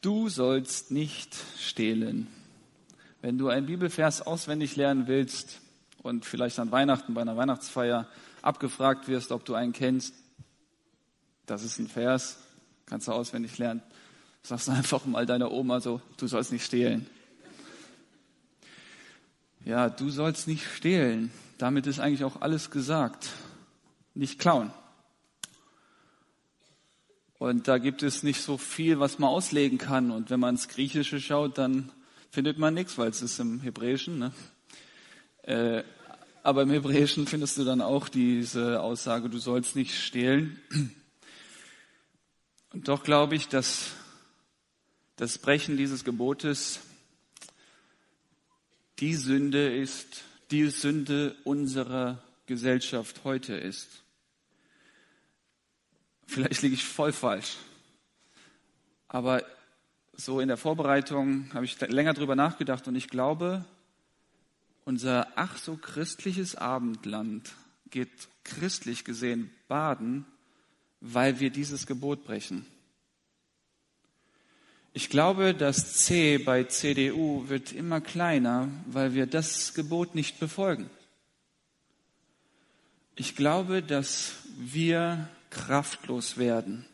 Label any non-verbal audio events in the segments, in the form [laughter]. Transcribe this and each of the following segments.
Du sollst nicht stehlen. Wenn du einen Bibelvers auswendig lernen willst und vielleicht an Weihnachten bei einer Weihnachtsfeier abgefragt wirst, ob du einen kennst, das ist ein Vers, kannst du auswendig lernen. Sagst einfach mal deiner Oma so, du sollst nicht stehlen. Ja, du sollst nicht stehlen. Damit ist eigentlich auch alles gesagt. Nicht klauen. Und da gibt es nicht so viel, was man auslegen kann. Und wenn man ins Griechische schaut, dann findet man nichts, weil es ist im Hebräischen. Ne? Äh, aber im Hebräischen findest du dann auch diese Aussage, du sollst nicht stehlen. Und doch glaube ich, dass das Brechen dieses Gebotes die Sünde ist, die Sünde unserer Gesellschaft heute ist. Vielleicht liege ich voll falsch. Aber so in der Vorbereitung habe ich länger drüber nachgedacht und ich glaube, unser ach so christliches Abendland geht christlich gesehen baden, weil wir dieses Gebot brechen. Ich glaube, das C bei CDU wird immer kleiner, weil wir das Gebot nicht befolgen. Ich glaube, dass wir kraftlos werden,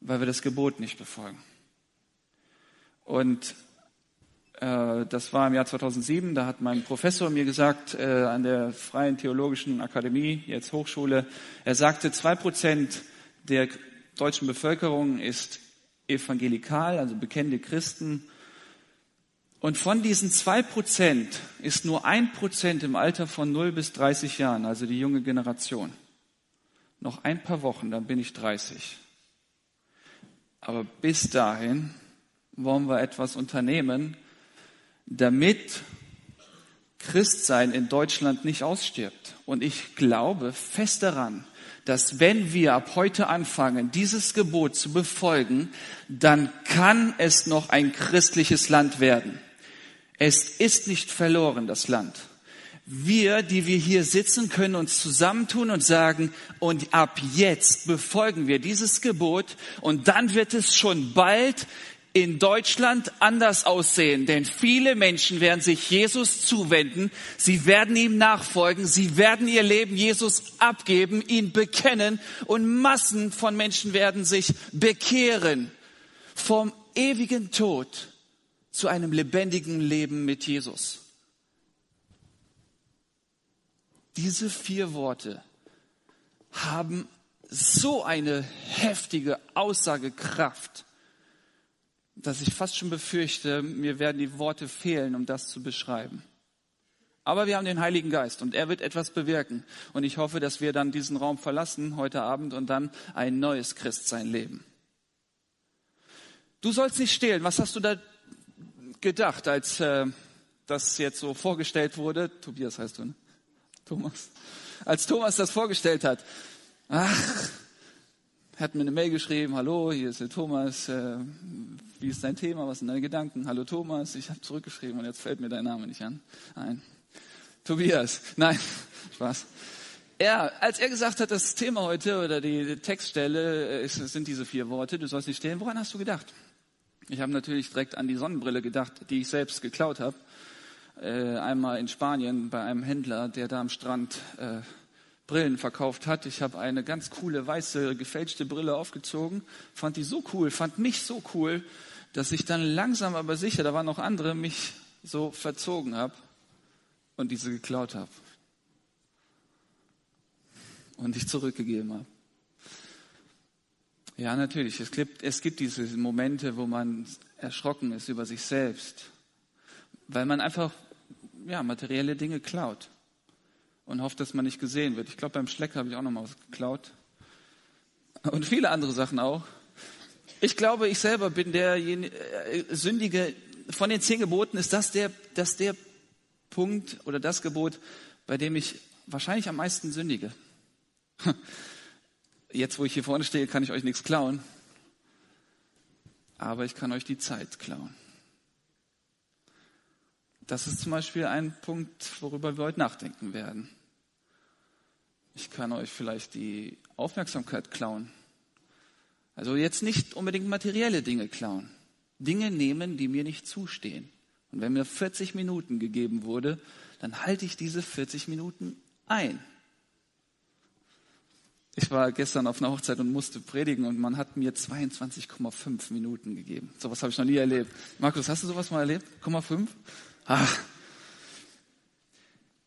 weil wir das Gebot nicht befolgen. Und äh, das war im Jahr 2007, da hat mein Professor mir gesagt, äh, an der Freien Theologischen Akademie, jetzt Hochschule, er sagte, zwei Prozent der deutschen Bevölkerung ist evangelikal, also bekennende Christen. Und von diesen zwei Prozent ist nur ein Prozent im Alter von 0 bis 30 Jahren, also die junge Generation. Noch ein paar Wochen, dann bin ich 30. Aber bis dahin wollen wir etwas unternehmen, damit Christsein in Deutschland nicht ausstirbt. Und ich glaube fest daran, dass wenn wir ab heute anfangen, dieses Gebot zu befolgen, dann kann es noch ein christliches Land werden. Es ist nicht verloren, das Land. Wir, die wir hier sitzen, können uns zusammentun und sagen, und ab jetzt befolgen wir dieses Gebot und dann wird es schon bald in Deutschland anders aussehen, denn viele Menschen werden sich Jesus zuwenden, sie werden ihm nachfolgen, sie werden ihr Leben Jesus abgeben, ihn bekennen und Massen von Menschen werden sich bekehren vom ewigen Tod zu einem lebendigen Leben mit Jesus. Diese vier Worte haben so eine heftige Aussagekraft dass ich fast schon befürchte, mir werden die Worte fehlen, um das zu beschreiben. Aber wir haben den Heiligen Geist und er wird etwas bewirken. Und ich hoffe, dass wir dann diesen Raum verlassen heute Abend und dann ein neues Christsein leben. Du sollst nicht stehlen. Was hast du da gedacht, als äh, das jetzt so vorgestellt wurde? Tobias heißt du, ne? Thomas. Als Thomas das vorgestellt hat. Ach, hat mir eine Mail geschrieben, hallo, hier ist der Thomas, äh, wie ist dein Thema, was sind deine Gedanken? Hallo Thomas, ich habe zurückgeschrieben und jetzt fällt mir dein Name nicht an. Nein. Tobias, nein, [laughs] Spaß. Ja, als er gesagt hat, das Thema heute oder die Textstelle ist, sind diese vier Worte, du sollst nicht stehlen, woran hast du gedacht? Ich habe natürlich direkt an die Sonnenbrille gedacht, die ich selbst geklaut habe. Äh, einmal in Spanien bei einem Händler, der da am Strand äh, Brillen verkauft hat. Ich habe eine ganz coole weiße gefälschte Brille aufgezogen, fand die so cool, fand mich so cool, dass ich dann langsam aber sicher, da waren noch andere, mich so verzogen habe und diese geklaut habe und ich zurückgegeben habe. Ja, natürlich. Es gibt, es gibt diese Momente, wo man erschrocken ist über sich selbst, weil man einfach ja, materielle Dinge klaut und hofft, dass man nicht gesehen wird. Ich glaube, beim Schleck habe ich auch noch mal was geklaut. Und viele andere Sachen auch. Ich glaube, ich selber bin der äh, Sündige. Von den zehn Geboten ist das der, das der Punkt oder das Gebot, bei dem ich wahrscheinlich am meisten sündige. [laughs] Jetzt, wo ich hier vorne stehe, kann ich euch nichts klauen. Aber ich kann euch die Zeit klauen. Das ist zum Beispiel ein Punkt, worüber wir heute nachdenken werden. Ich kann euch vielleicht die Aufmerksamkeit klauen. Also jetzt nicht unbedingt materielle Dinge klauen. Dinge nehmen, die mir nicht zustehen. Und wenn mir 40 Minuten gegeben wurde, dann halte ich diese 40 Minuten ein. Ich war gestern auf einer Hochzeit und musste predigen und man hat mir 22,5 Minuten gegeben. Sowas habe ich noch nie erlebt. Markus, hast du sowas mal erlebt? 0,5? Ach.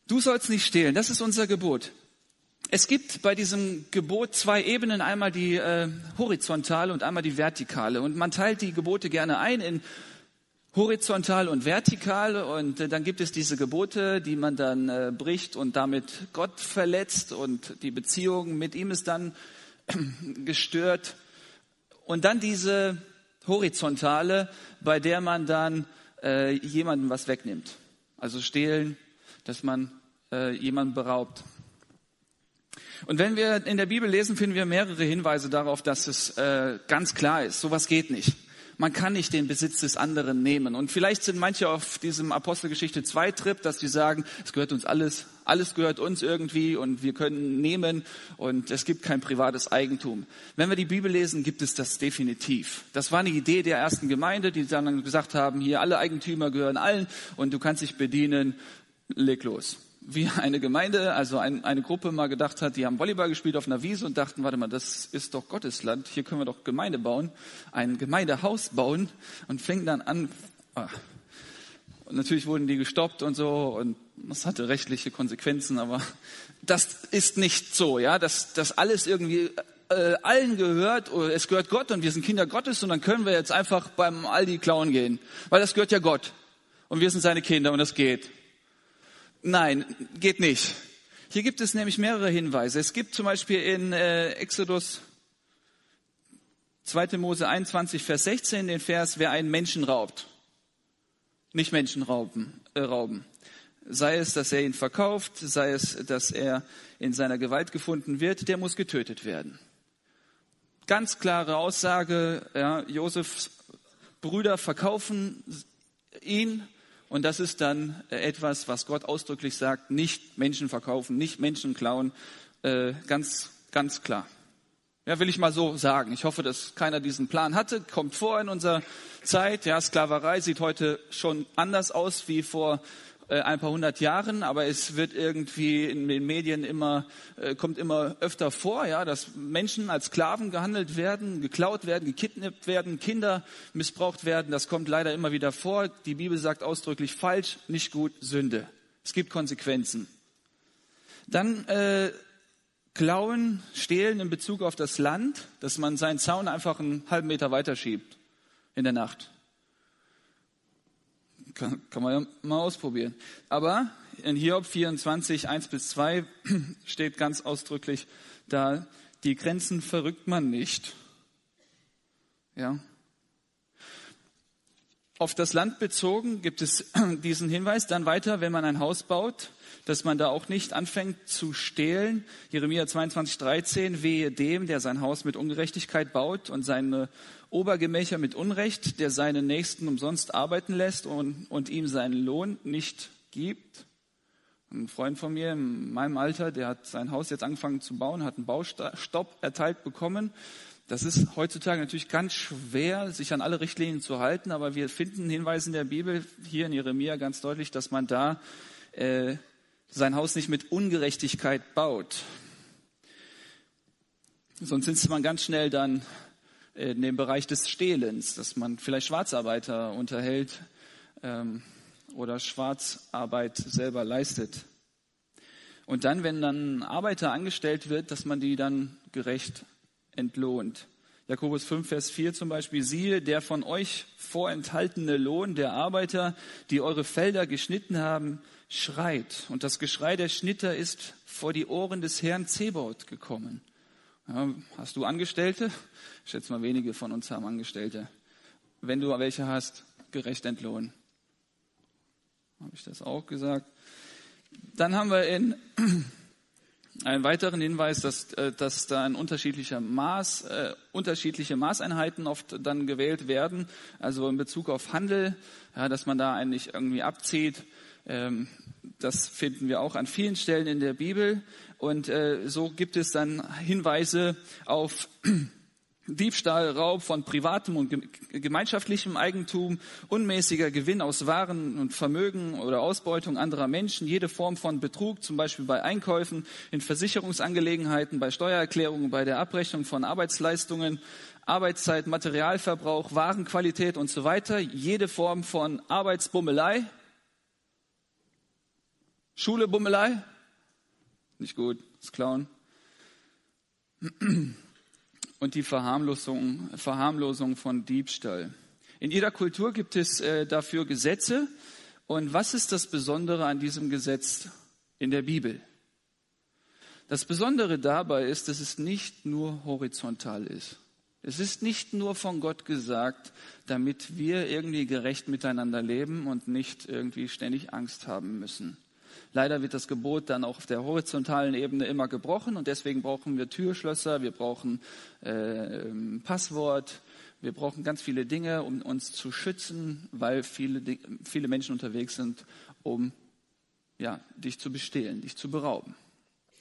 Du sollst nicht stehlen. Das ist unser Gebot. Es gibt bei diesem Gebot zwei Ebenen, einmal die äh, horizontale und einmal die vertikale. Und man teilt die Gebote gerne ein in horizontal und vertikal. Und äh, dann gibt es diese Gebote, die man dann äh, bricht und damit Gott verletzt und die Beziehung mit ihm ist dann [clears throat] gestört. Und dann diese horizontale, bei der man dann äh, jemandem was wegnimmt. Also stehlen, dass man äh, jemanden beraubt. Und wenn wir in der Bibel lesen, finden wir mehrere Hinweise darauf, dass es äh, ganz klar ist, sowas geht nicht. Man kann nicht den Besitz des anderen nehmen. Und vielleicht sind manche auf diesem Apostelgeschichte 2 Trip, dass sie sagen, es gehört uns alles, alles gehört uns irgendwie und wir können nehmen und es gibt kein privates Eigentum. Wenn wir die Bibel lesen, gibt es das definitiv. Das war eine Idee der ersten Gemeinde, die dann gesagt haben, hier alle Eigentümer gehören allen und du kannst dich bedienen, leg los wie eine Gemeinde, also ein, eine Gruppe mal gedacht hat, die haben Volleyball gespielt auf einer Wiese und dachten, warte mal, das ist doch Gottes Land, hier können wir doch Gemeinde bauen, ein Gemeindehaus bauen und fingen dann an, ah. und natürlich wurden die gestoppt und so und das hatte rechtliche Konsequenzen, aber das ist nicht so, ja, dass das alles irgendwie äh, allen gehört, oder es gehört Gott und wir sind Kinder Gottes und dann können wir jetzt einfach beim Aldi klauen gehen, weil das gehört ja Gott und wir sind seine Kinder und das geht. Nein, geht nicht. Hier gibt es nämlich mehrere Hinweise. Es gibt zum Beispiel in äh, Exodus 2. Mose 21, Vers 16 den Vers, wer einen Menschen raubt, nicht Menschen rauben, äh, rauben. Sei es, dass er ihn verkauft, sei es, dass er in seiner Gewalt gefunden wird, der muss getötet werden. Ganz klare Aussage, ja, Josefs Brüder verkaufen ihn und das ist dann etwas, was Gott ausdrücklich sagt, nicht Menschen verkaufen, nicht Menschen klauen, äh, ganz, ganz klar. Ja, will ich mal so sagen. Ich hoffe, dass keiner diesen Plan hatte. Kommt vor in unserer Zeit. Ja, Sklaverei sieht heute schon anders aus wie vor ein paar hundert Jahren, aber es wird irgendwie in den Medien immer, äh, kommt immer öfter vor, ja, dass Menschen als Sklaven gehandelt werden, geklaut werden, gekidnappt werden, Kinder missbraucht werden. Das kommt leider immer wieder vor. Die Bibel sagt ausdrücklich falsch, nicht gut, Sünde. Es gibt Konsequenzen. Dann äh, klauen, stehlen in Bezug auf das Land, dass man seinen Zaun einfach einen halben Meter weiter schiebt in der Nacht. Kann, kann man ja mal ausprobieren. Aber in Hiob 24, 1 bis 2 [clears throat] steht ganz ausdrücklich da, die Grenzen verrückt man nicht. Ja. Auf das Land bezogen gibt es [clears throat] diesen Hinweis dann weiter, wenn man ein Haus baut, dass man da auch nicht anfängt zu stehlen. Jeremia 22, 13, wehe dem, der sein Haus mit Ungerechtigkeit baut und seine Obergemächer mit Unrecht, der seinen Nächsten umsonst arbeiten lässt und, und ihm seinen Lohn nicht gibt. Ein Freund von mir in meinem Alter, der hat sein Haus jetzt angefangen zu bauen, hat einen Baustopp erteilt bekommen. Das ist heutzutage natürlich ganz schwer, sich an alle Richtlinien zu halten, aber wir finden Hinweise in der Bibel, hier in Jeremia ganz deutlich, dass man da äh, sein Haus nicht mit Ungerechtigkeit baut. Sonst ist man ganz schnell dann in dem Bereich des Stehlens, dass man vielleicht Schwarzarbeiter unterhält ähm, oder Schwarzarbeit selber leistet. Und dann, wenn dann ein Arbeiter angestellt wird, dass man die dann gerecht entlohnt. Jakobus 5, Vers 4 zum Beispiel, siehe, der von euch vorenthaltene Lohn der Arbeiter, die eure Felder geschnitten haben, schreit. Und das Geschrei der Schnitter ist vor die Ohren des Herrn Zebaut gekommen. Hast du Angestellte? Ich schätze mal, wenige von uns haben Angestellte. Wenn du welche hast, gerecht entlohnen. Habe ich das auch gesagt? Dann haben wir in [clears throat] einen weiteren Hinweis, dass, äh, dass da ein unterschiedlicher Maß, äh, unterschiedliche Maßeinheiten oft dann gewählt werden. Also in Bezug auf Handel, ja, dass man da eigentlich irgendwie abzieht. Ähm, das finden wir auch an vielen Stellen in der Bibel. Und äh, so gibt es dann Hinweise auf [clears throat] Diebstahl, Raub von privatem und gemeinschaftlichem Eigentum, unmäßiger Gewinn aus Waren und Vermögen oder Ausbeutung anderer Menschen, jede Form von Betrug, zum Beispiel bei Einkäufen, in Versicherungsangelegenheiten, bei Steuererklärungen, bei der Abrechnung von Arbeitsleistungen, Arbeitszeit, Materialverbrauch, Warenqualität und so weiter, jede Form von Arbeitsbummelei, Schulebummelei, nicht gut, das Klauen [clears throat] und die Verharmlosung, Verharmlosung von Diebstahl. In jeder Kultur gibt es äh, dafür Gesetze. Und was ist das Besondere an diesem Gesetz in der Bibel? Das Besondere dabei ist, dass es nicht nur horizontal ist. Es ist nicht nur von Gott gesagt, damit wir irgendwie gerecht miteinander leben und nicht irgendwie ständig Angst haben müssen. Leider wird das Gebot dann auch auf der horizontalen Ebene immer gebrochen und deswegen brauchen wir Türschlösser, wir brauchen äh, Passwort, wir brauchen ganz viele Dinge, um uns zu schützen, weil viele, viele Menschen unterwegs sind, um ja, dich zu bestehlen, dich zu berauben.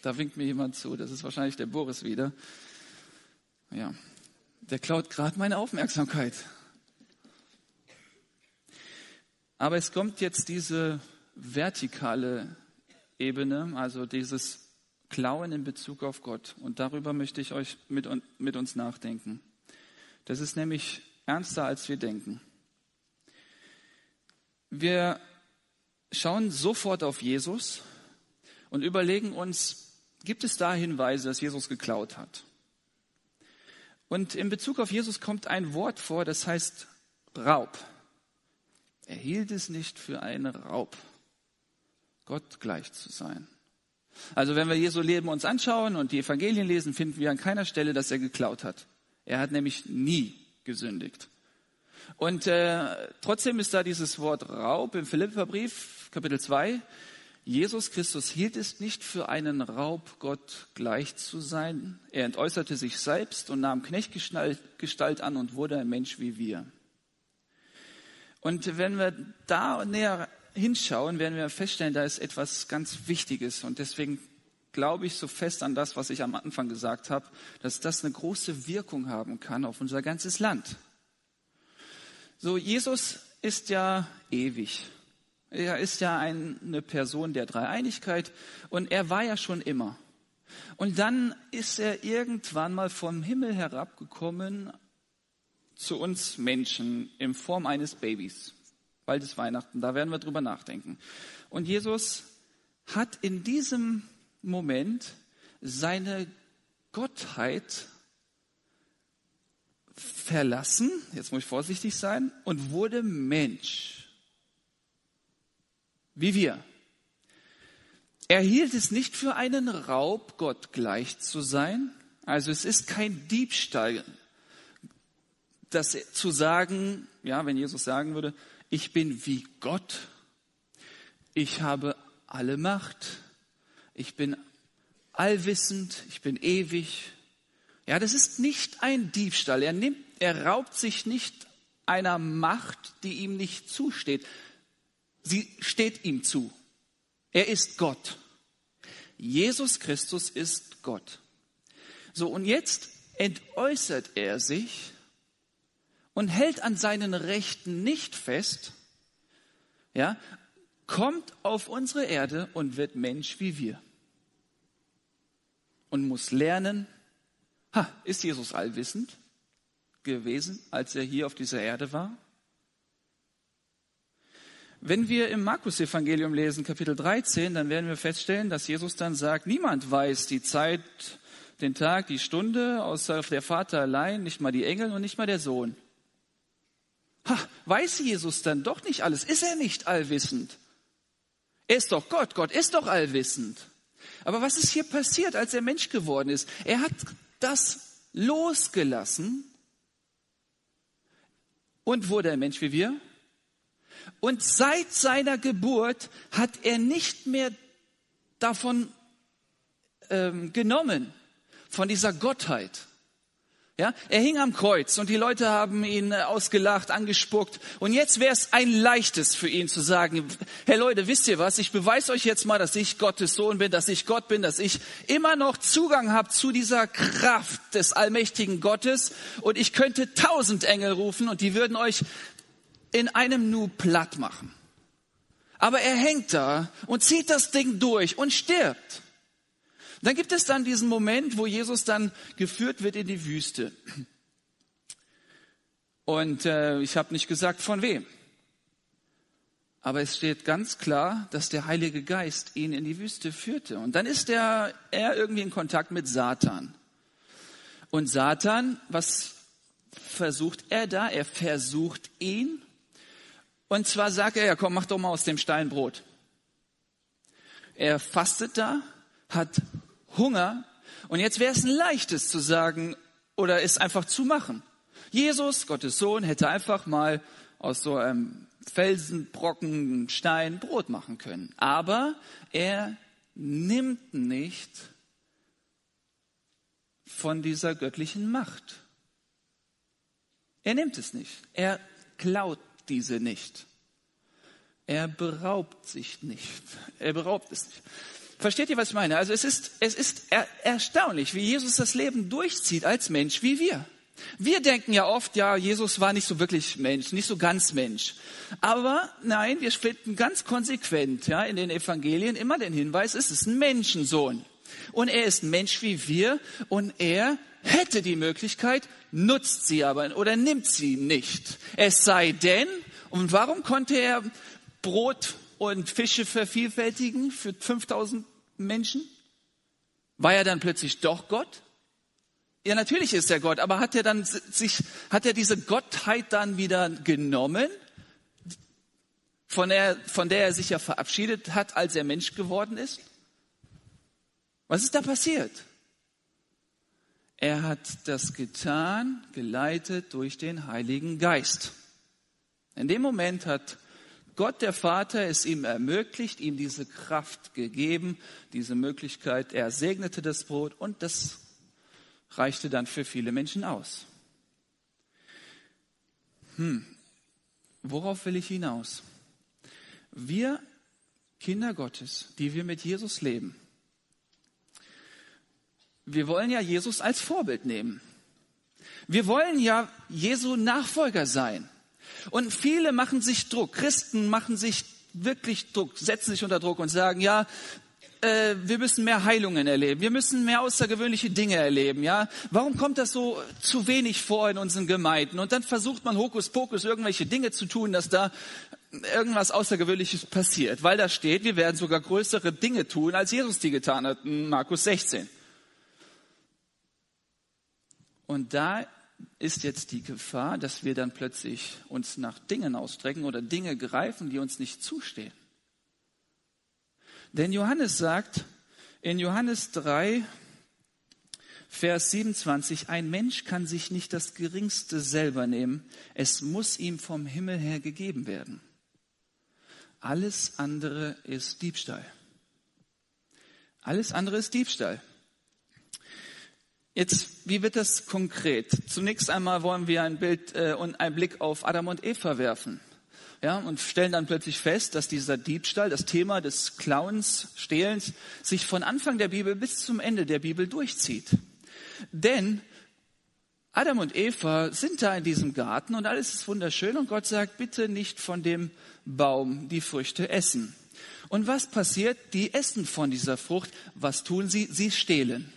Da winkt mir jemand zu, das ist wahrscheinlich der Boris wieder. Ja, der klaut gerade meine Aufmerksamkeit. Aber es kommt jetzt diese vertikale Ebene, also dieses Klauen in Bezug auf Gott. Und darüber möchte ich euch mit, mit uns nachdenken. Das ist nämlich ernster, als wir denken. Wir schauen sofort auf Jesus und überlegen uns, gibt es da Hinweise, dass Jesus geklaut hat? Und in Bezug auf Jesus kommt ein Wort vor, das heißt Raub. Er hielt es nicht für einen Raub. Gott gleich zu sein. Also wenn wir Jesu Leben uns anschauen und die Evangelien lesen, finden wir an keiner Stelle, dass er geklaut hat. Er hat nämlich nie gesündigt. Und äh, trotzdem ist da dieses Wort Raub im Philipperbrief, Kapitel 2. Jesus Christus hielt es nicht für einen Raub, Gott gleich zu sein. Er entäußerte sich selbst und nahm Knechtgestalt an und wurde ein Mensch wie wir. Und wenn wir da näher hinschauen, werden wir feststellen, da ist etwas ganz Wichtiges. Und deswegen glaube ich so fest an das, was ich am Anfang gesagt habe, dass das eine große Wirkung haben kann auf unser ganzes Land. So, Jesus ist ja ewig. Er ist ja eine Person der Dreieinigkeit und er war ja schon immer. Und dann ist er irgendwann mal vom Himmel herabgekommen zu uns Menschen in Form eines Babys. Bald ist Weihnachten, da werden wir drüber nachdenken. Und Jesus hat in diesem Moment seine Gottheit verlassen, jetzt muss ich vorsichtig sein, und wurde Mensch. Wie wir. Er hielt es nicht für einen Raub, Gott gleich zu sein. Also es ist kein Diebstahl, das zu sagen, ja, wenn Jesus sagen würde, ich bin wie Gott, ich habe alle Macht, ich bin allwissend, ich bin ewig. Ja, das ist nicht ein Diebstahl. Er nimmt, er raubt sich nicht einer Macht, die ihm nicht zusteht. Sie steht ihm zu. Er ist Gott. Jesus Christus ist Gott. So, und jetzt entäußert er sich und hält an seinen Rechten nicht fest, ja, kommt auf unsere Erde und wird Mensch wie wir. Und muss lernen, ha, ist Jesus allwissend gewesen, als er hier auf dieser Erde war? Wenn wir im Markus-Evangelium lesen, Kapitel 13, dann werden wir feststellen, dass Jesus dann sagt, niemand weiß die Zeit, den Tag, die Stunde, außer der Vater allein, nicht mal die Engel und nicht mal der Sohn. Ha, weiß Jesus dann doch nicht alles? Ist er nicht allwissend? Er ist doch Gott, Gott ist doch allwissend. Aber was ist hier passiert, als er Mensch geworden ist? Er hat das losgelassen und wurde ein Mensch wie wir. Und seit seiner Geburt hat er nicht mehr davon ähm, genommen, von dieser Gottheit. Ja, er hing am Kreuz und die Leute haben ihn äh, ausgelacht, angespuckt. Und jetzt wäre es ein leichtes für ihn zu sagen, hey Leute, wisst ihr was? Ich beweise euch jetzt mal, dass ich Gottes Sohn bin, dass ich Gott bin, dass ich immer noch Zugang habe zu dieser Kraft des allmächtigen Gottes. Und ich könnte tausend Engel rufen und die würden euch in einem Nu platt machen. Aber er hängt da und zieht das Ding durch und stirbt. Dann gibt es dann diesen Moment, wo Jesus dann geführt wird in die Wüste. Und äh, ich habe nicht gesagt, von wem. Aber es steht ganz klar, dass der Heilige Geist ihn in die Wüste führte. Und dann ist er, er irgendwie in Kontakt mit Satan. Und Satan, was versucht er da? Er versucht ihn. Und zwar sagt er, ja komm, mach doch mal aus dem Stein Brot. Er fastet da, hat Hunger. Und jetzt wäre es ein leichtes zu sagen oder es einfach zu machen. Jesus, Gottes Sohn, hätte einfach mal aus so einem Felsenbrocken, Stein Brot machen können. Aber er nimmt nicht von dieser göttlichen Macht. Er nimmt es nicht. Er klaut diese nicht. Er beraubt sich nicht. Er beraubt es nicht. Versteht ihr, was ich meine? Also es ist, es ist er, erstaunlich, wie Jesus das Leben durchzieht als Mensch wie wir. Wir denken ja oft, ja, Jesus war nicht so wirklich Mensch, nicht so ganz Mensch. Aber nein, wir finden ganz konsequent, ja, in den Evangelien immer den Hinweis, es ist ein Menschensohn. Und er ist ein Mensch wie wir und er hätte die Möglichkeit, nutzt sie aber oder nimmt sie nicht. Es sei denn, und warum konnte er Brot und Fische vervielfältigen für 5000 Menschen? War er dann plötzlich doch Gott? Ja, natürlich ist er Gott, aber hat er dann sich, hat er diese Gottheit dann wieder genommen, von der, von der er sich ja verabschiedet hat, als er Mensch geworden ist? Was ist da passiert? Er hat das getan, geleitet durch den Heiligen Geist. In dem Moment hat Gott der Vater es ihm ermöglicht, ihm diese Kraft gegeben, diese Möglichkeit. Er segnete das Brot und das reichte dann für viele Menschen aus. Hm, worauf will ich hinaus? Wir Kinder Gottes, die wir mit Jesus leben, wir wollen ja Jesus als Vorbild nehmen. Wir wollen ja Jesu Nachfolger sein. Und viele machen sich Druck. Christen machen sich wirklich Druck, setzen sich unter Druck und sagen, ja, äh, wir müssen mehr Heilungen erleben, wir müssen mehr außergewöhnliche Dinge erleben, ja. Warum kommt das so zu wenig vor in unseren Gemeinden? Und dann versucht man Hokuspokus irgendwelche Dinge zu tun, dass da irgendwas Außergewöhnliches passiert, weil da steht, wir werden sogar größere Dinge tun, als Jesus die getan hat, Markus 16. Und da ist jetzt die Gefahr, dass wir dann plötzlich uns nach Dingen ausstrecken oder Dinge greifen, die uns nicht zustehen. Denn Johannes sagt in Johannes 3, Vers 27, ein Mensch kann sich nicht das Geringste selber nehmen, es muss ihm vom Himmel her gegeben werden. Alles andere ist Diebstahl. Alles andere ist Diebstahl. Jetzt, wie wird das konkret? Zunächst einmal wollen wir ein Bild äh, und einen Blick auf Adam und Eva werfen. Ja, und stellen dann plötzlich fest, dass dieser Diebstahl, das Thema des Klauens, Stehlens, sich von Anfang der Bibel bis zum Ende der Bibel durchzieht. Denn Adam und Eva sind da in diesem Garten und alles ist wunderschön und Gott sagt, bitte nicht von dem Baum die Früchte essen. Und was passiert? Die essen von dieser Frucht. Was tun sie? Sie stehlen.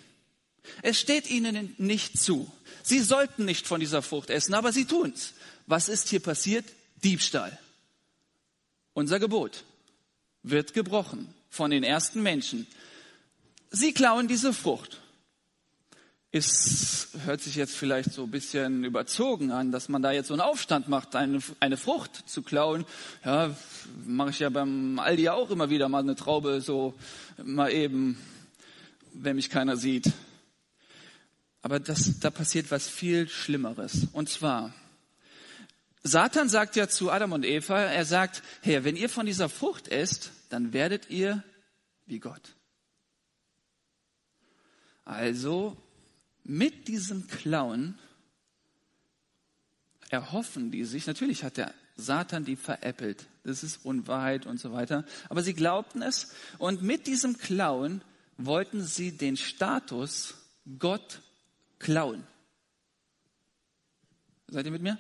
Es steht ihnen nicht zu. Sie sollten nicht von dieser Frucht essen, aber sie tun's. Was ist hier passiert? Diebstahl. Unser Gebot wird gebrochen von den ersten Menschen. Sie klauen diese Frucht. Es hört sich jetzt vielleicht so ein bisschen überzogen an, dass man da jetzt so einen Aufstand macht, eine, eine Frucht zu klauen. Ja, mache ich ja beim Aldi auch immer wieder mal eine Traube so mal eben, wenn mich keiner sieht. Aber das, da passiert was viel Schlimmeres. Und zwar, Satan sagt ja zu Adam und Eva, er sagt, hey, wenn ihr von dieser Frucht esst, dann werdet ihr wie Gott. Also mit diesem Klauen erhoffen die sich, natürlich hat der Satan die veräppelt, das ist Unwahrheit und so weiter, aber sie glaubten es und mit diesem Klauen wollten sie den Status Gott klauen. Seid ihr mit mir?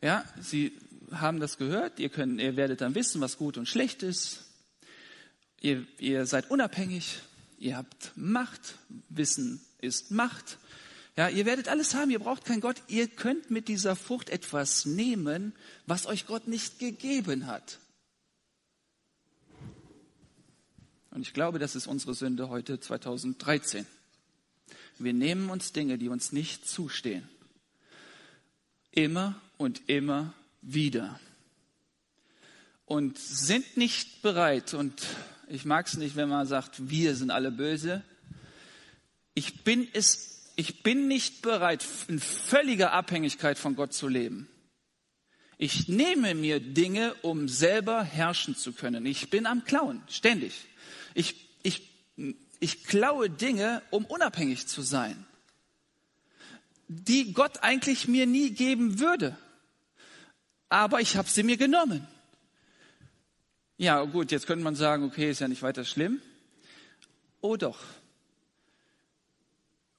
Ja, sie haben das gehört, ihr, könnt, ihr werdet dann wissen, was gut und schlecht ist. Ihr, ihr seid unabhängig, ihr habt Macht, Wissen ist Macht. Ja, ihr werdet alles haben, ihr braucht keinen Gott. Ihr könnt mit dieser Frucht etwas nehmen, was euch Gott nicht gegeben hat. Und ich glaube, das ist unsere Sünde heute 2013. Wir nehmen uns Dinge, die uns nicht zustehen. Immer und immer wieder. Und sind nicht bereit, und ich mag es nicht, wenn man sagt, wir sind alle böse. Ich bin es, ich bin nicht bereit, in völliger Abhängigkeit von Gott zu leben. Ich nehme mir Dinge, um selber herrschen zu können. Ich bin am Klauen, ständig. Ich, ich, ich klaue Dinge, um unabhängig zu sein, die Gott eigentlich mir nie geben würde. Aber ich habe sie mir genommen. Ja, gut, jetzt könnte man sagen, okay, ist ja nicht weiter schlimm. Oh doch.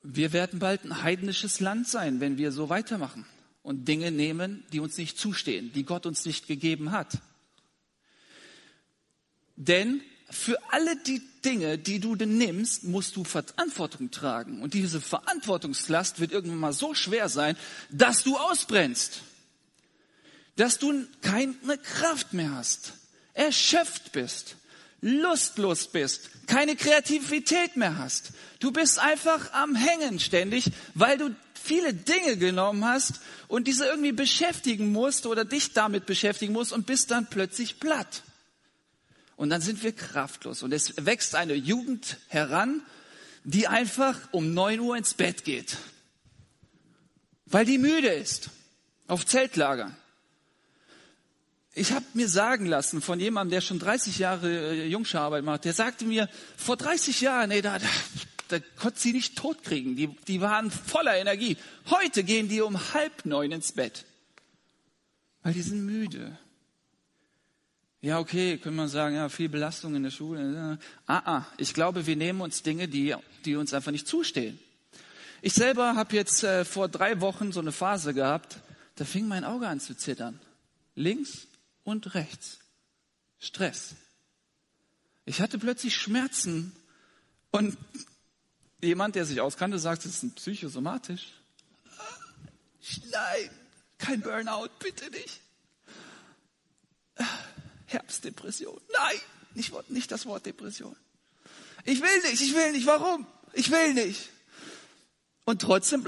Wir werden bald ein heidnisches Land sein, wenn wir so weitermachen und Dinge nehmen, die uns nicht zustehen, die Gott uns nicht gegeben hat. Denn für alle die Dinge, die du denn nimmst, musst du Verantwortung tragen. Und diese Verantwortungslast wird irgendwann mal so schwer sein, dass du ausbrennst. Dass du keine Kraft mehr hast, erschöpft bist, lustlos bist, keine Kreativität mehr hast. Du bist einfach am Hängen ständig, weil du viele Dinge genommen hast und diese irgendwie beschäftigen musst oder dich damit beschäftigen musst und bist dann plötzlich platt. Und dann sind wir kraftlos. Und es wächst eine Jugend heran, die einfach um neun Uhr ins Bett geht, weil die müde ist, auf Zeltlager. Ich habe mir sagen lassen von jemandem, der schon 30 Jahre äh, Jungschararbeit macht, der sagte mir, vor 30 Jahren, ey, da, da, da konnte sie nicht totkriegen, die, die waren voller Energie. Heute gehen die um halb neun ins Bett, weil die sind müde. Ja, okay, können wir sagen, ja, viel Belastung in der Schule. Ah, ah, ich glaube, wir nehmen uns Dinge, die, die uns einfach nicht zustehen. Ich selber habe jetzt äh, vor drei Wochen so eine Phase gehabt, da fing mein Auge an zu zittern. Links und rechts. Stress. Ich hatte plötzlich Schmerzen und jemand, der sich auskannte, sagt, es ist psychosomatisch. Nein, kein Burnout, bitte nicht. Herbstdepression. Nein, nicht, nicht das Wort Depression. Ich will nicht, ich will nicht. Warum? Ich will nicht. Und trotzdem,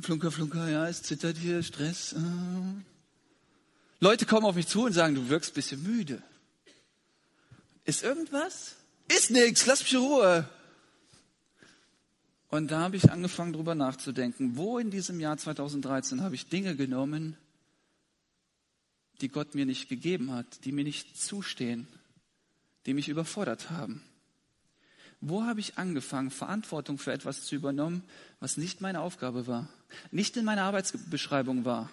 Flunker, Flunker, ja, es zittert hier, Stress. Äh. Leute kommen auf mich zu und sagen, du wirkst ein bisschen müde. Ist irgendwas? Ist nichts, lass mich in Ruhe. Und da habe ich angefangen, drüber nachzudenken, wo in diesem Jahr 2013 habe ich Dinge genommen, die Gott mir nicht gegeben hat, die mir nicht zustehen, die mich überfordert haben? Wo habe ich angefangen, Verantwortung für etwas zu übernehmen, was nicht meine Aufgabe war, nicht in meiner Arbeitsbeschreibung war?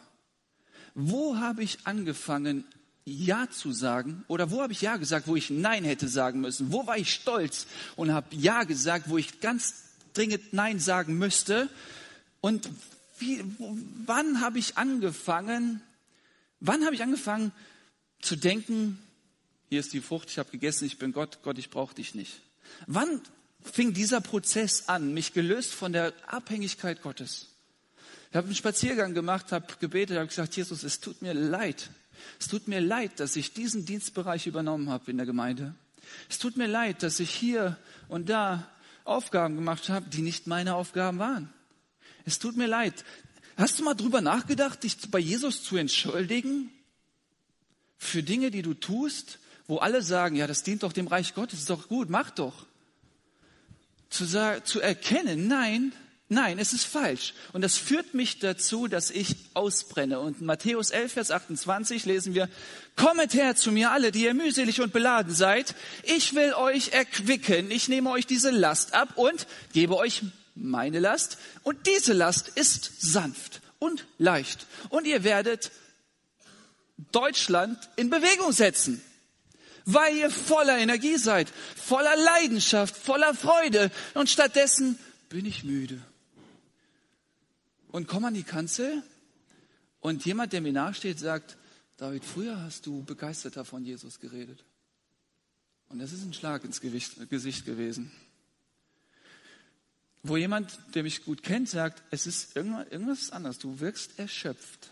Wo habe ich angefangen, Ja zu sagen? Oder wo habe ich Ja gesagt, wo ich Nein hätte sagen müssen? Wo war ich stolz und habe Ja gesagt, wo ich ganz dringend Nein sagen müsste? Und wie, wann habe ich angefangen, Wann habe ich angefangen zu denken, hier ist die Frucht, ich habe gegessen, ich bin Gott, Gott, ich brauche dich nicht? Wann fing dieser Prozess an, mich gelöst von der Abhängigkeit Gottes? Ich habe einen Spaziergang gemacht, habe gebetet, habe gesagt, Jesus, es tut mir leid. Es tut mir leid, dass ich diesen Dienstbereich übernommen habe in der Gemeinde. Es tut mir leid, dass ich hier und da Aufgaben gemacht habe, die nicht meine Aufgaben waren. Es tut mir leid, Hast du mal drüber nachgedacht, dich bei Jesus zu entschuldigen für Dinge, die du tust, wo alle sagen, ja, das dient doch dem Reich Gottes, ist doch gut, mach doch. Zu, zu erkennen, nein, nein, es ist falsch. Und das führt mich dazu, dass ich ausbrenne. Und in Matthäus 11, Vers 28 lesen wir, Kommet her zu mir alle, die ihr mühselig und beladen seid. Ich will euch erquicken. Ich nehme euch diese Last ab und gebe euch meine Last und diese Last ist sanft und leicht. Und ihr werdet Deutschland in Bewegung setzen, weil ihr voller Energie seid, voller Leidenschaft, voller Freude. Und stattdessen bin ich müde. Und komm an die Kanzel und jemand, der mir nachsteht, sagt, David, früher hast du begeisterter von Jesus geredet. Und das ist ein Schlag ins Gesicht gewesen. Wo jemand, der mich gut kennt, sagt, es ist irgendwas, anders, du wirkst erschöpft.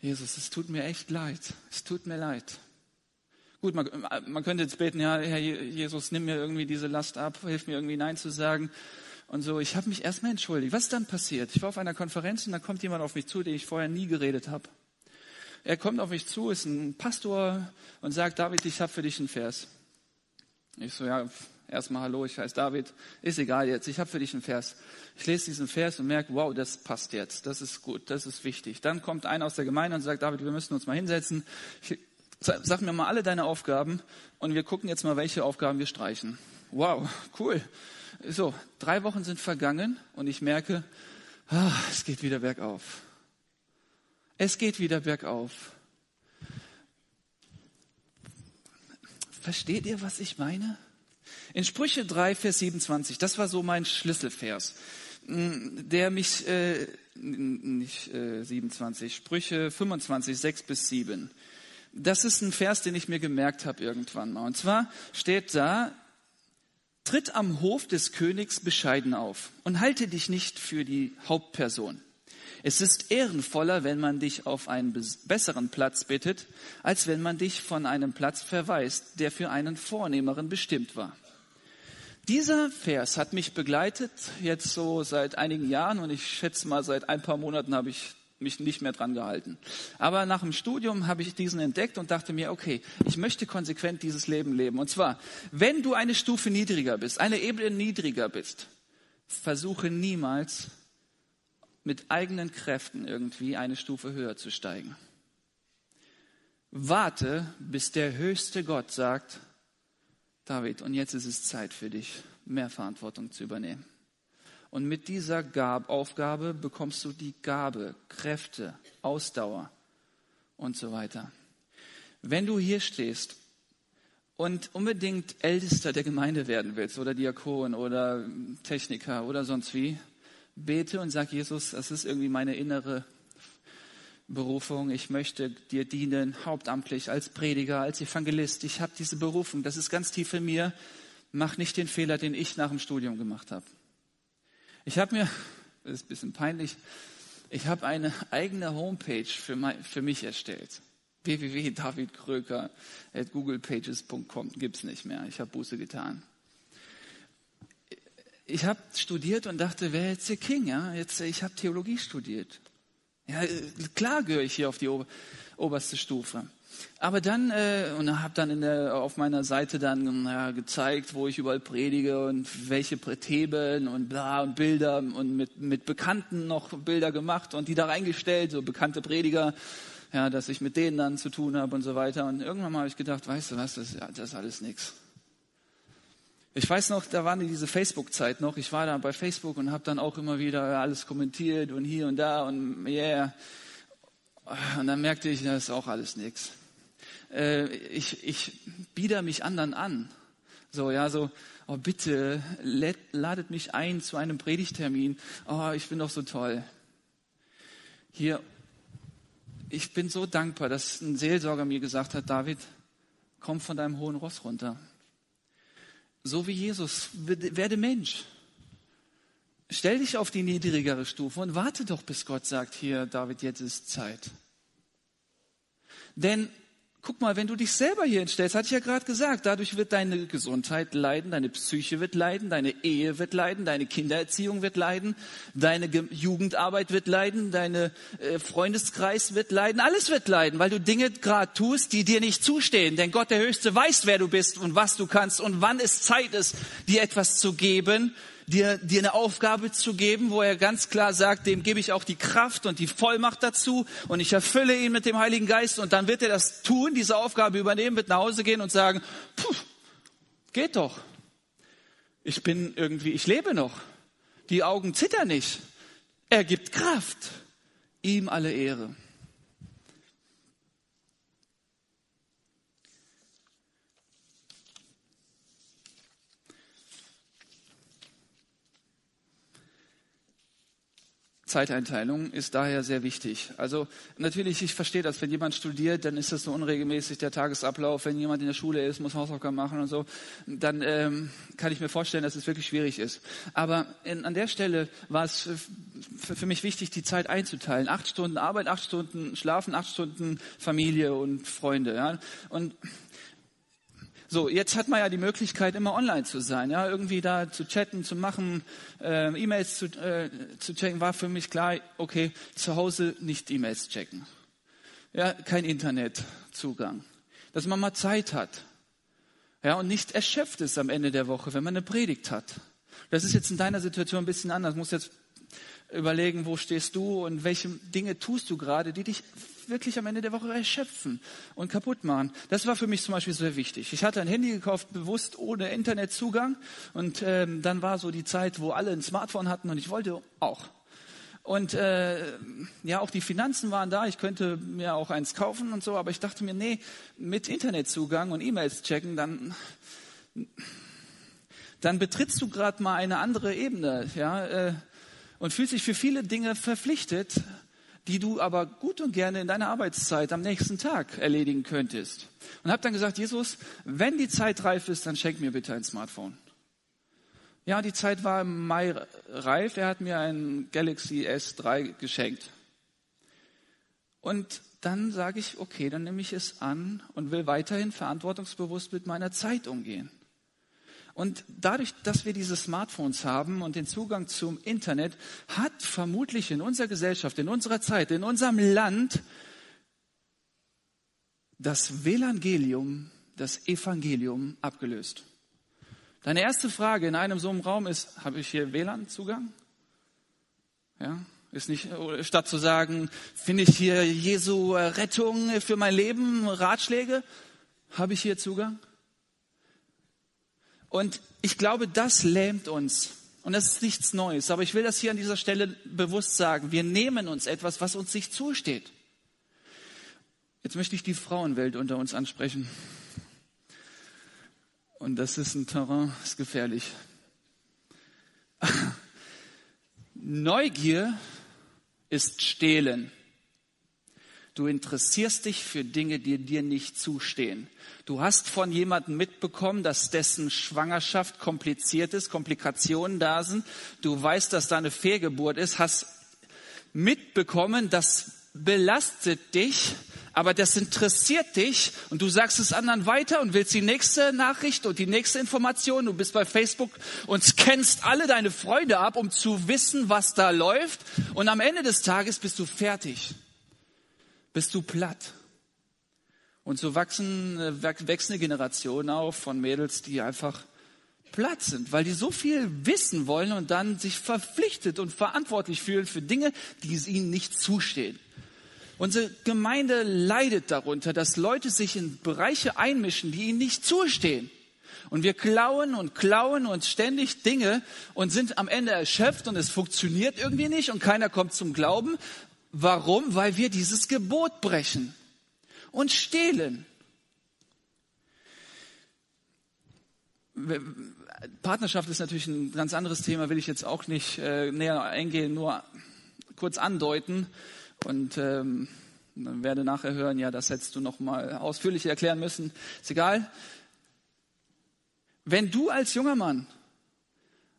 Jesus, es tut mir echt leid. Es tut mir leid. Gut, man, man könnte jetzt beten, ja, Herr Jesus, nimm mir irgendwie diese Last ab, hilf mir irgendwie Nein zu sagen. Und so, ich habe mich erstmal entschuldigt. Was ist dann passiert? Ich war auf einer Konferenz und da kommt jemand auf mich zu, den ich vorher nie geredet habe. Er kommt auf mich zu, ist ein Pastor und sagt, David, ich habe für dich einen Vers. Ich so, ja, erstmal hallo, ich heiße David, ist egal jetzt, ich habe für dich einen Vers. Ich lese diesen Vers und merke, wow, das passt jetzt, das ist gut, das ist wichtig. Dann kommt einer aus der Gemeinde und sagt, David, wir müssen uns mal hinsetzen. Ich, sag mir mal alle deine Aufgaben und wir gucken jetzt mal, welche Aufgaben wir streichen. Wow, cool. So, drei Wochen sind vergangen und ich merke, ah, es geht wieder bergauf. Es geht wieder bergauf. Versteht ihr, was ich meine? In Sprüche 3, Vers 27, das war so mein Schlüsselvers, mm, der mich, äh, nicht äh, 27, Sprüche 25, 6 bis 7. Das ist ein Vers, den ich mir gemerkt habe irgendwann mal. Und zwar steht da, tritt am Hof des Königs bescheiden auf und halte dich nicht für die Hauptperson. Es ist ehrenvoller, wenn man dich auf einen besseren Platz bittet, als wenn man dich von einem Platz verweist, der für einen Vornehmeren bestimmt war. Dieser Vers hat mich begleitet jetzt so seit einigen Jahren und ich schätze mal seit ein paar Monaten habe ich mich nicht mehr dran gehalten. Aber nach dem Studium habe ich diesen entdeckt und dachte mir, okay, ich möchte konsequent dieses Leben leben. Und zwar, wenn du eine Stufe niedriger bist, eine Ebene niedriger bist, versuche niemals mit eigenen Kräften irgendwie eine Stufe höher zu steigen. Warte, bis der höchste Gott sagt, David, und jetzt ist es Zeit für dich, mehr Verantwortung zu übernehmen. Und mit dieser Gab Aufgabe bekommst du die Gabe, Kräfte, Ausdauer und so weiter. Wenn du hier stehst und unbedingt Ältester der Gemeinde werden willst oder Diakon oder Techniker oder sonst wie, bete und sag Jesus, das ist irgendwie meine innere Berufung. Ich möchte dir dienen, hauptamtlich als Prediger, als Evangelist. Ich habe diese Berufung, das ist ganz tief in mir. Mach nicht den Fehler, den ich nach dem Studium gemacht habe. Ich habe mir, [laughs] das ist ein bisschen peinlich, ich habe eine eigene Homepage für, mein, für mich erstellt. www.davidkröker.googlepages.com gibt's nicht mehr. Ich habe Buße getan ich habe studiert und dachte, wer jetzt der King? Ja, jetzt ich habe Theologie studiert. Ja, klar gehöre ich hier auf die oberste Stufe. Aber dann äh, und habe dann in der, auf meiner Seite dann ja, gezeigt, wo ich überall predige und welche Themen und bla und Bilder und mit, mit Bekannten noch Bilder gemacht und die da reingestellt, so bekannte Prediger, ja, dass ich mit denen dann zu tun habe und so weiter. Und irgendwann mal habe ich gedacht, weißt du was, das, ja, das ist alles nichts. Ich weiß noch, da war diese Facebook-Zeit noch. Ich war da bei Facebook und habe dann auch immer wieder alles kommentiert und hier und da und yeah. Und dann merkte ich, das ist auch alles nichts. Äh, ich, ich bieder mich anderen an. So, ja, so, oh bitte, ladet mich ein zu einem Predigtermin. Oh, ich bin doch so toll. Hier, ich bin so dankbar, dass ein Seelsorger mir gesagt hat, David, komm von deinem hohen Ross runter so wie Jesus, werde Mensch. Stell dich auf die niedrigere Stufe und warte doch, bis Gott sagt, hier, David, jetzt ist Zeit. Denn Guck mal, wenn du dich selber hier hinstellst, hatte ich ja gerade gesagt, dadurch wird deine Gesundheit leiden, deine Psyche wird leiden, deine Ehe wird leiden, deine Kindererziehung wird leiden, deine Jugendarbeit wird leiden, deine äh, Freundeskreis wird leiden, alles wird leiden, weil du Dinge gerade tust, die dir nicht zustehen. Denn Gott der Höchste weiß, wer du bist und was du kannst und wann es Zeit ist, dir etwas zu geben dir, dir eine Aufgabe zu geben, wo er ganz klar sagt, dem gebe ich auch die Kraft und die Vollmacht dazu und ich erfülle ihn mit dem Heiligen Geist und dann wird er das tun, diese Aufgabe übernehmen, wird nach Hause gehen und sagen, puh, geht doch. Ich bin irgendwie, ich lebe noch. Die Augen zittern nicht. Er gibt Kraft. Ihm alle Ehre. Zeiteinteilung ist daher sehr wichtig. Also natürlich, ich verstehe das, wenn jemand studiert, dann ist das so unregelmäßig der Tagesablauf. Wenn jemand in der Schule ist, muss Hausaufgaben machen und so, dann ähm, kann ich mir vorstellen, dass es wirklich schwierig ist. Aber in, an der Stelle war es für, mich wichtig, die Zeit einzuteilen. Acht Stunden Arbeit, acht Stunden Schlafen, acht Stunden Familie und Freunde. Ja? Und so, jetzt hat man ja die Möglichkeit, immer online zu sein, ja, irgendwie da zu chatten, zu machen, äh, E-Mails zu, äh, zu checken, war für mich klar, okay, zu Hause nicht E-Mails checken. Ja, kein Internetzugang. Dass man mal Zeit hat. Ja, und nicht erschöpft ist am Ende der Woche, wenn man eine Predigt hat. Das ist jetzt in deiner Situation ein bisschen anders. Du musst jetzt überlegen, wo stehst du und welche Dinge tust du gerade, die dich wirklich am Ende der Woche erschöpfen und kaputt machen. Das war für mich zum Beispiel sehr wichtig. Ich hatte ein Handy gekauft, bewusst ohne Internetzugang. Und ähm, dann war so die Zeit, wo alle ein Smartphone hatten und ich wollte auch. Und äh, ja, auch die Finanzen waren da. Ich könnte mir auch eins kaufen und so, aber ich dachte mir, nee, mit Internetzugang und E-Mails checken, dann dann betrittst du gerade mal eine andere Ebene, ja, äh, und fühlst dich für viele Dinge verpflichtet, die du aber gut und gerne in deiner Arbeitszeit am nächsten Tag erledigen könntest. Und habe dann gesagt, Jesus, wenn die Zeit reif ist, dann schenk mir bitte ein Smartphone. Ja, die Zeit war im Mai reif. Er hat mir ein Galaxy S3 geschenkt. Und dann sage ich, okay, dann nehme ich es an und will weiterhin verantwortungsbewusst mit meiner Zeit umgehen. Und dadurch, dass wir diese Smartphones haben und den Zugang zum Internet, hat vermutlich in unserer Gesellschaft, in unserer Zeit, in unserem Land das Evangelium, das Evangelium abgelöst. Deine erste Frage in einem so einem Raum ist, habe ich hier WLAN-Zugang? Ja, ist nicht, statt zu sagen, finde ich hier Jesu Rettung für mein Leben, Ratschläge, habe ich hier Zugang? Und ich glaube, das lähmt uns. Und das ist nichts Neues. Aber ich will das hier an dieser Stelle bewusst sagen. Wir nehmen uns etwas, was uns nicht zusteht. Jetzt möchte ich die Frauenwelt unter uns ansprechen. Und das ist ein Terrain, ist gefährlich. [laughs] Neugier ist Stehlen. Du interessierst dich für Dinge, die dir nicht zustehen. Du hast von jemandem mitbekommen, dass dessen Schwangerschaft kompliziert ist, Komplikationen da sind. Du weißt, dass da eine Fehlgeburt ist, hast mitbekommen, das belastet dich, aber das interessiert dich und du sagst es anderen weiter und willst die nächste Nachricht und die nächste Information. Du bist bei Facebook und scannst alle deine Freunde ab, um zu wissen, was da läuft. Und am Ende des Tages bist du fertig bist du platt. Und so wachsen, äh, wächst eine Generation auf von Mädels, die einfach platt sind, weil die so viel wissen wollen und dann sich verpflichtet und verantwortlich fühlen für Dinge, die ihnen nicht zustehen. Unsere Gemeinde leidet darunter, dass Leute sich in Bereiche einmischen, die ihnen nicht zustehen. Und wir klauen und klauen uns ständig Dinge und sind am Ende erschöpft und es funktioniert irgendwie nicht und keiner kommt zum Glauben, Warum? Weil wir dieses Gebot brechen und stehlen. Partnerschaft ist natürlich ein ganz anderes Thema, will ich jetzt auch nicht äh, näher eingehen, nur kurz andeuten und ähm, werde nachher hören, ja, das hättest du noch mal ausführlich erklären müssen. Ist egal. Wenn du als junger Mann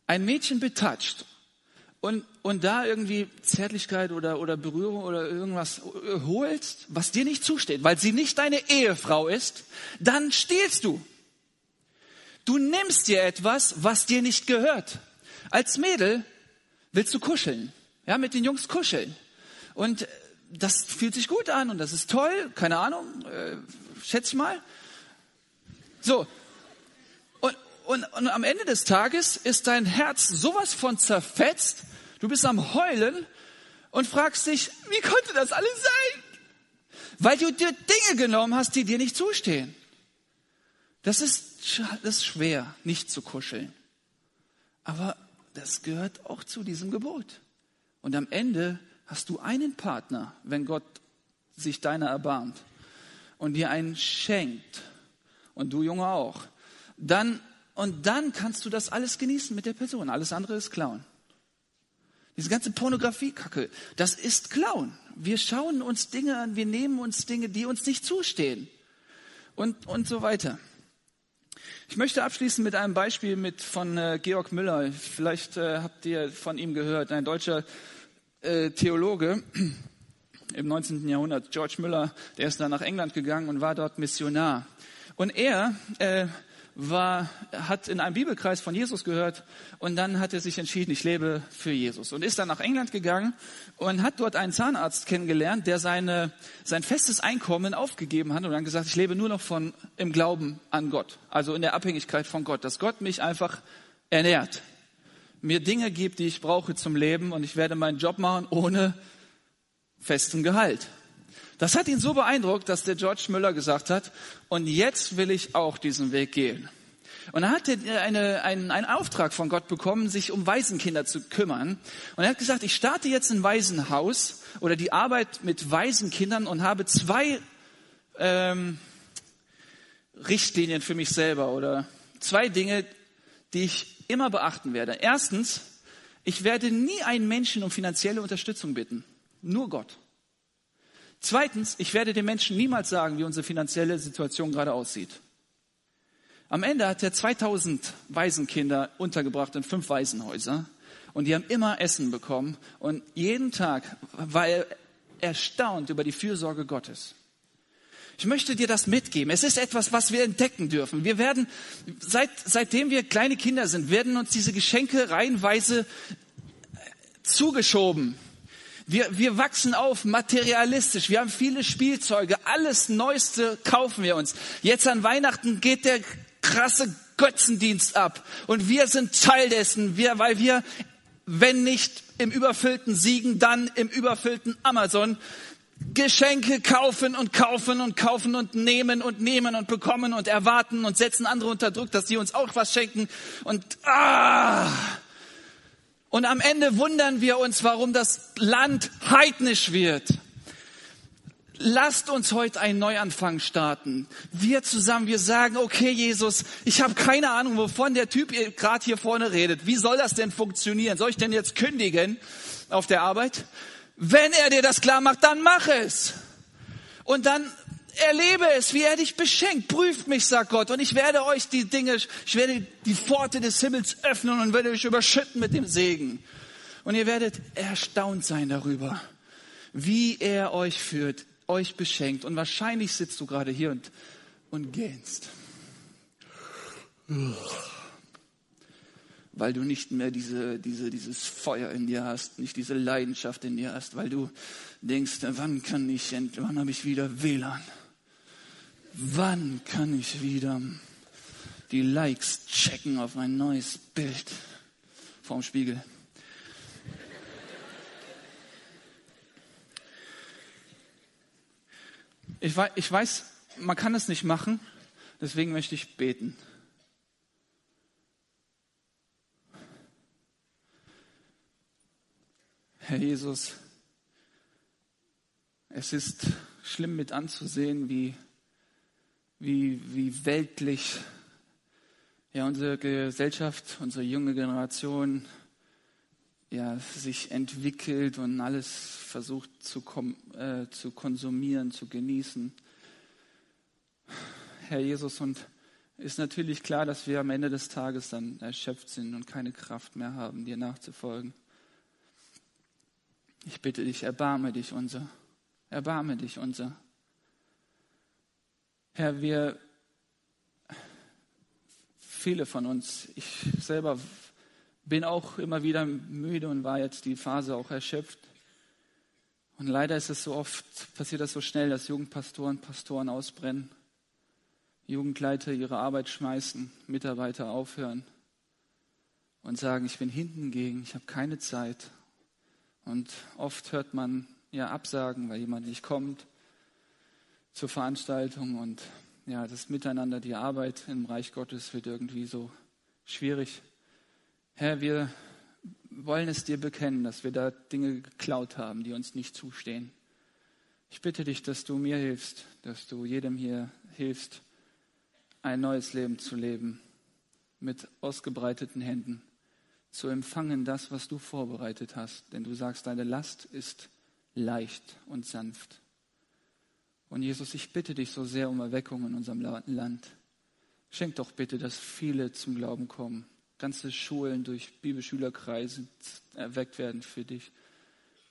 ein Mädchen betatscht und, und da irgendwie Zärtlichkeit oder, oder Berührung oder irgendwas holst, was dir nicht zusteht, weil sie nicht deine Ehefrau ist, dann stehlst du. Du nimmst dir etwas, was dir nicht gehört. Als Mädel willst du kuscheln, ja, mit den Jungs kuscheln. Und das fühlt sich gut an und das ist toll, keine Ahnung, äh, schätze ich mal. So. Und, und, und am Ende des Tages ist dein Herz sowas von zerfetzt, Du bist am Heulen und fragst dich, wie konnte das alles sein? Weil du dir Dinge genommen hast, die dir nicht zustehen. Das ist, das ist schwer, nicht zu kuscheln. Aber das gehört auch zu diesem Gebot. Und am Ende hast du einen Partner, wenn Gott sich deiner erbarmt und dir einen schenkt und du Junge auch, dann und dann kannst du das alles genießen mit der Person. Alles andere ist Klauen. Diese ganze Pornografie-Kacke, das ist Klauen. Wir schauen uns Dinge an, wir nehmen uns Dinge, die uns nicht zustehen. Und, und so weiter. Ich möchte abschließen mit einem Beispiel mit von äh, Georg Müller. Vielleicht äh, habt ihr von ihm gehört, ein deutscher äh, Theologe [clears throat] im 19. Jahrhundert. George Müller, der ist dann nach England gegangen und war dort Missionar. Und er äh, war, hat in einem Bibelkreis von Jesus gehört und dann hat er sich entschieden, ich lebe für Jesus und ist dann nach England gegangen und hat dort einen Zahnarzt kennengelernt, der seine, sein festes Einkommen aufgegeben hat und dann gesagt, ich lebe nur noch von, im Glauben an Gott, also in der Abhängigkeit von Gott, dass Gott mich einfach ernährt, mir Dinge gibt, die ich brauche zum Leben und ich werde meinen Job machen ohne festen Gehalt. Das hat ihn so beeindruckt, dass der George Müller gesagt hat, und jetzt will ich auch diesen Weg gehen. Und er hatte eine, einen, einen Auftrag von Gott bekommen, sich um Waisenkinder zu kümmern. Und er hat gesagt, ich starte jetzt ein Waisenhaus oder die Arbeit mit Waisenkindern und habe zwei ähm, Richtlinien für mich selber oder zwei Dinge, die ich immer beachten werde. Erstens, ich werde nie einen Menschen um finanzielle Unterstützung bitten. Nur Gott. Zweitens, ich werde den Menschen niemals sagen, wie unsere finanzielle Situation gerade aussieht. Am Ende hat er 2000 Waisenkinder untergebracht in fünf Waisenhäuser und die haben immer Essen bekommen und jeden Tag war er erstaunt über die Fürsorge Gottes. Ich möchte dir das mitgeben. Es ist etwas, was wir entdecken dürfen. Wir werden, seit, seitdem wir kleine Kinder sind, werden uns diese Geschenke reihenweise zugeschoben. Wir, wir wachsen auf materialistisch. Wir haben viele Spielzeuge. Alles Neueste kaufen wir uns. Jetzt an Weihnachten geht der krasse Götzendienst ab. Und wir sind Teil dessen, wir, weil wir, wenn nicht im überfüllten Siegen, dann im überfüllten Amazon Geschenke kaufen und kaufen und kaufen und nehmen und nehmen und bekommen und erwarten und setzen andere unter Druck, dass sie uns auch was schenken. Und ah, und am Ende wundern wir uns, warum das Land heidnisch wird. Lasst uns heute einen Neuanfang starten. Wir zusammen, wir sagen, okay Jesus, ich habe keine Ahnung, wovon der Typ gerade hier vorne redet. Wie soll das denn funktionieren? Soll ich denn jetzt kündigen auf der Arbeit? Wenn er dir das klar macht, dann mach es. Und dann erlebe es, wie er dich beschenkt. Prüft mich, sagt Gott, und ich werde euch die Dinge, ich werde die Pforte des Himmels öffnen und werde euch überschütten mit dem Segen. Und ihr werdet erstaunt sein darüber, wie er euch führt, euch beschenkt. Und wahrscheinlich sitzt du gerade hier und, und gähnst. Weil du nicht mehr diese, diese, dieses Feuer in dir hast, nicht diese Leidenschaft in dir hast, weil du denkst, wann kann ich, wann habe ich wieder WLAN? Wann kann ich wieder die Likes checken auf mein neues Bild vorm Spiegel? Ich weiß, ich weiß, man kann es nicht machen, deswegen möchte ich beten. Herr Jesus, es ist schlimm mit anzusehen, wie wie, wie weltlich ja, unsere Gesellschaft, unsere junge Generation ja, sich entwickelt und alles versucht zu, äh, zu konsumieren, zu genießen. Herr Jesus, und ist natürlich klar, dass wir am Ende des Tages dann erschöpft sind und keine Kraft mehr haben, dir nachzufolgen. Ich bitte dich, erbarme dich unser, erbarme dich unser. Herr, wir, viele von uns, ich selber bin auch immer wieder müde und war jetzt die Phase auch erschöpft. Und leider ist es so oft, passiert das so schnell, dass Jugendpastoren, Pastoren ausbrennen, Jugendleiter ihre Arbeit schmeißen, Mitarbeiter aufhören und sagen, ich bin hinten gegen, ich habe keine Zeit. Und oft hört man ja Absagen, weil jemand nicht kommt zur Veranstaltung und ja, das Miteinander, die Arbeit im Reich Gottes wird irgendwie so schwierig. Herr, wir wollen es dir bekennen, dass wir da Dinge geklaut haben, die uns nicht zustehen. Ich bitte dich, dass du mir hilfst, dass du jedem hier hilfst, ein neues Leben zu leben, mit ausgebreiteten Händen, zu empfangen das, was du vorbereitet hast. Denn du sagst, deine Last ist leicht und sanft. Und Jesus, ich bitte dich so sehr um Erweckung in unserem Land. Schenk doch bitte, dass viele zum Glauben kommen. Ganze Schulen durch Bibelschülerkreise erweckt werden für dich.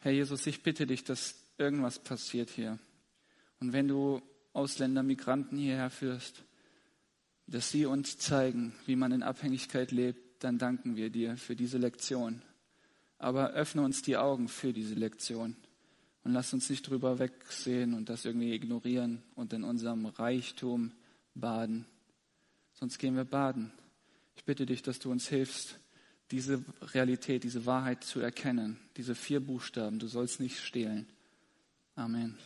Herr Jesus, ich bitte dich, dass irgendwas passiert hier. Und wenn du Ausländer, Migranten hierher führst, dass sie uns zeigen, wie man in Abhängigkeit lebt, dann danken wir dir für diese Lektion. Aber öffne uns die Augen für diese Lektion und lass uns nicht drüber wegsehen und das irgendwie ignorieren und in unserem Reichtum baden. Sonst gehen wir baden. Ich bitte dich, dass du uns hilfst, diese Realität, diese Wahrheit zu erkennen. Diese vier Buchstaben. Du sollst nicht stehlen. Amen.